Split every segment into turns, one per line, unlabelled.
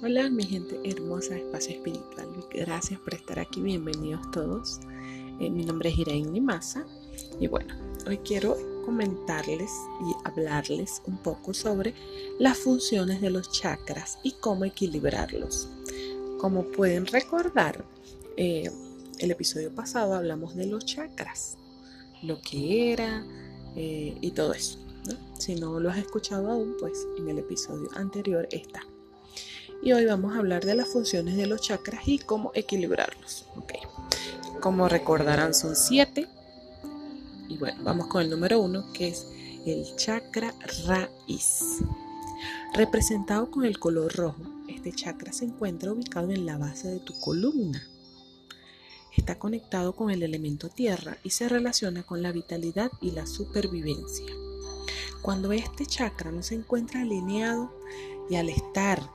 Hola mi gente hermosa de Espacio Espiritual, gracias por estar aquí, bienvenidos todos. Eh, mi nombre es Irene Limasa y bueno, hoy quiero comentarles y hablarles un poco sobre las funciones de los chakras y cómo equilibrarlos. Como pueden recordar, eh, el episodio pasado hablamos de los chakras, lo que era eh, y todo eso. Si no lo has escuchado aún, pues en el episodio anterior está y hoy vamos a hablar de las funciones de los chakras y cómo equilibrarlos. Como recordarán son siete y bueno, vamos con el número uno que es el chakra raíz. Representado con el color rojo, este chakra se encuentra ubicado en la base de tu columna. Está conectado con el elemento tierra y se relaciona con la vitalidad y la supervivencia. Cuando este chakra no se encuentra alineado y al estar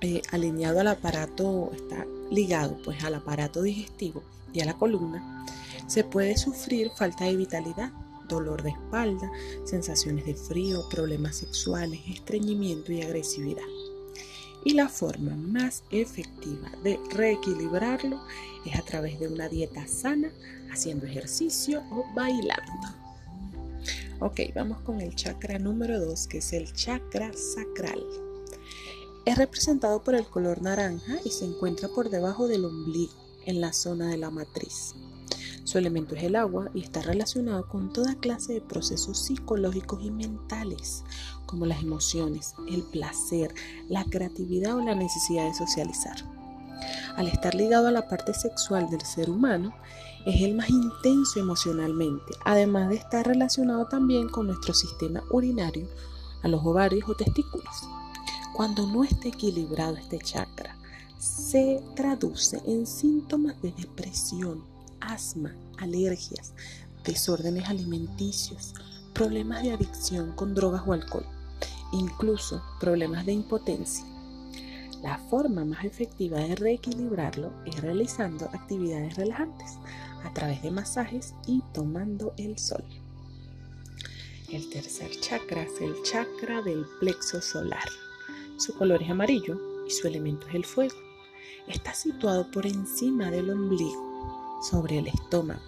eh, alineado al aparato, está ligado pues al aparato digestivo y a la columna, se puede sufrir falta de vitalidad, dolor de espalda, sensaciones de frío, problemas sexuales, estreñimiento y agresividad. Y la forma más efectiva de reequilibrarlo es a través de una dieta sana, haciendo ejercicio o bailando. Ok, vamos con el chakra número 2, que es el chakra sacral. Es representado por el color naranja y se encuentra por debajo del ombligo, en la zona de la matriz. Su elemento es el agua y está relacionado con toda clase de procesos psicológicos y mentales, como las emociones, el placer, la creatividad o la necesidad de socializar. Al estar ligado a la parte sexual del ser humano, es el más intenso emocionalmente, además de estar relacionado también con nuestro sistema urinario, a los ovarios o testículos. Cuando no está equilibrado este chakra, se traduce en síntomas de depresión, asma, alergias, desórdenes alimenticios, problemas de adicción con drogas o alcohol, incluso problemas de impotencia. La forma más efectiva de reequilibrarlo es realizando actividades relajantes a través de masajes y tomando el sol. El tercer chakra es el chakra del plexo solar. Su color es amarillo y su elemento es el fuego. Está situado por encima del ombligo, sobre el estómago.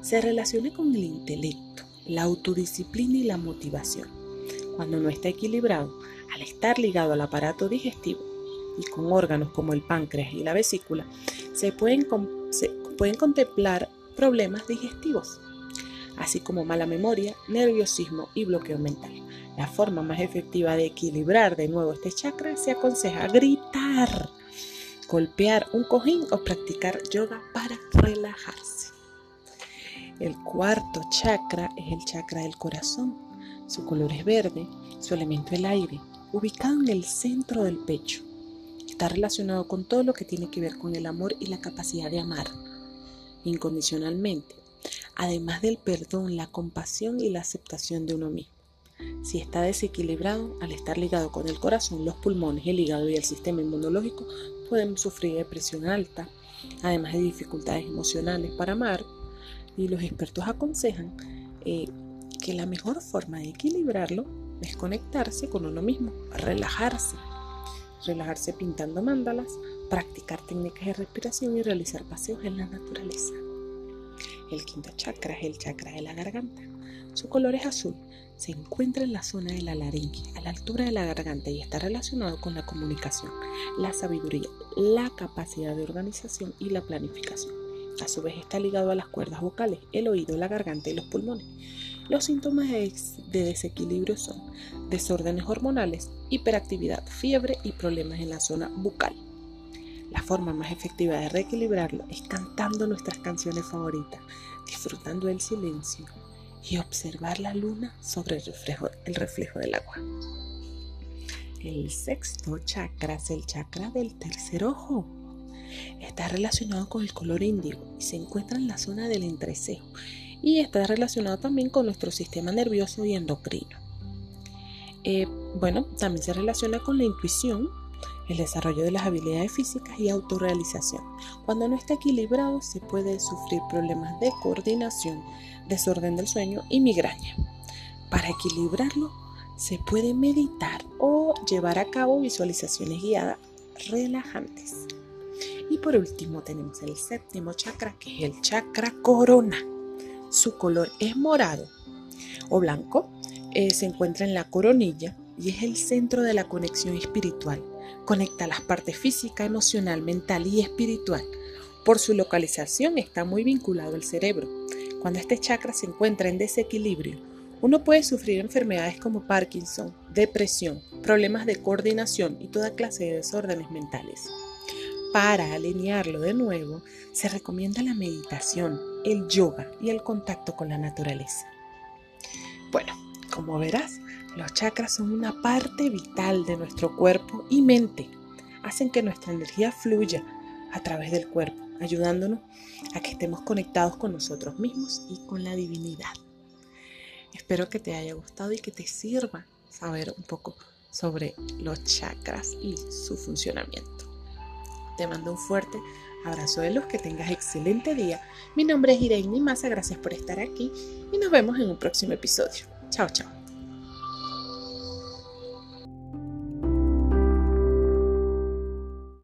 Se relaciona con el intelecto, la autodisciplina y la motivación. Cuando no está equilibrado, al estar ligado al aparato digestivo y con órganos como el páncreas y la vesícula, se pueden, contemplar problemas digestivos, así como mala memoria, nerviosismo y bloqueo mental. La forma más efectiva de equilibrar de nuevo este chakra se aconseja gritar, golpear un cojín o practicar yoga para relajarse. El cuarto chakra es el chakra del corazón. Su color es verde, su elemento el aire, ubicado en el centro del pecho. Está relacionado con todo lo que tiene que ver con el amor y la capacidad de amar incondicionalmente, además del perdón, la compasión y la aceptación de uno mismo. Si está desequilibrado, al estar ligado con el corazón, los pulmones, el hígado y el sistema inmunológico, pueden sufrir de presión alta, además de dificultades emocionales para amar. Y los expertos aconsejan eh, que la mejor forma de equilibrarlo es conectarse con uno mismo, relajarse. Relajarse pintando mandalas, practicar técnicas de respiración y realizar paseos en la naturaleza. El quinto chakra es el chakra de la garganta. Su color es azul. Se encuentra en la zona de la laringe, a la altura de la garganta y está relacionado con la comunicación, la sabiduría, la capacidad de organización y la planificación. A su vez está ligado a las cuerdas vocales, el oído, la garganta y los pulmones. Los síntomas de desequilibrio son desórdenes hormonales, hiperactividad, fiebre y problemas en la zona bucal. La forma más efectiva de reequilibrarlo es cantando nuestras canciones favoritas, disfrutando del silencio y observar la luna sobre el reflejo, el reflejo del agua. El sexto chakra es el chakra del tercer ojo. Está relacionado con el color índigo y se encuentra en la zona del entrecejo y está relacionado también con nuestro sistema nervioso y endocrino. Eh, bueno, también se relaciona con la intuición, el desarrollo de las habilidades físicas y autorrealización. Cuando no está equilibrado se puede sufrir problemas de coordinación, desorden del sueño y migraña. Para equilibrarlo se puede meditar o llevar a cabo visualizaciones guiadas relajantes. Y por último tenemos el séptimo chakra, que es el chakra corona. Su color es morado o blanco. Eh, se encuentra en la coronilla y es el centro de la conexión espiritual. Conecta las partes física, emocional, mental y espiritual. Por su localización está muy vinculado al cerebro. Cuando este chakra se encuentra en desequilibrio, uno puede sufrir enfermedades como Parkinson, depresión, problemas de coordinación y toda clase de desórdenes mentales. Para alinearlo de nuevo, se recomienda la meditación, el yoga y el contacto con la naturaleza. Bueno, como verás, los chakras son una parte vital de nuestro cuerpo y mente. Hacen que nuestra energía fluya a través del cuerpo, ayudándonos a que estemos conectados con nosotros mismos y con la divinidad. Espero que te haya gustado y que te sirva saber un poco sobre los chakras y su funcionamiento. Te mando un fuerte abrazo de luz, que tengas excelente día. Mi nombre es Irene Massa, gracias por estar aquí y nos vemos en un próximo episodio. Chao, chao.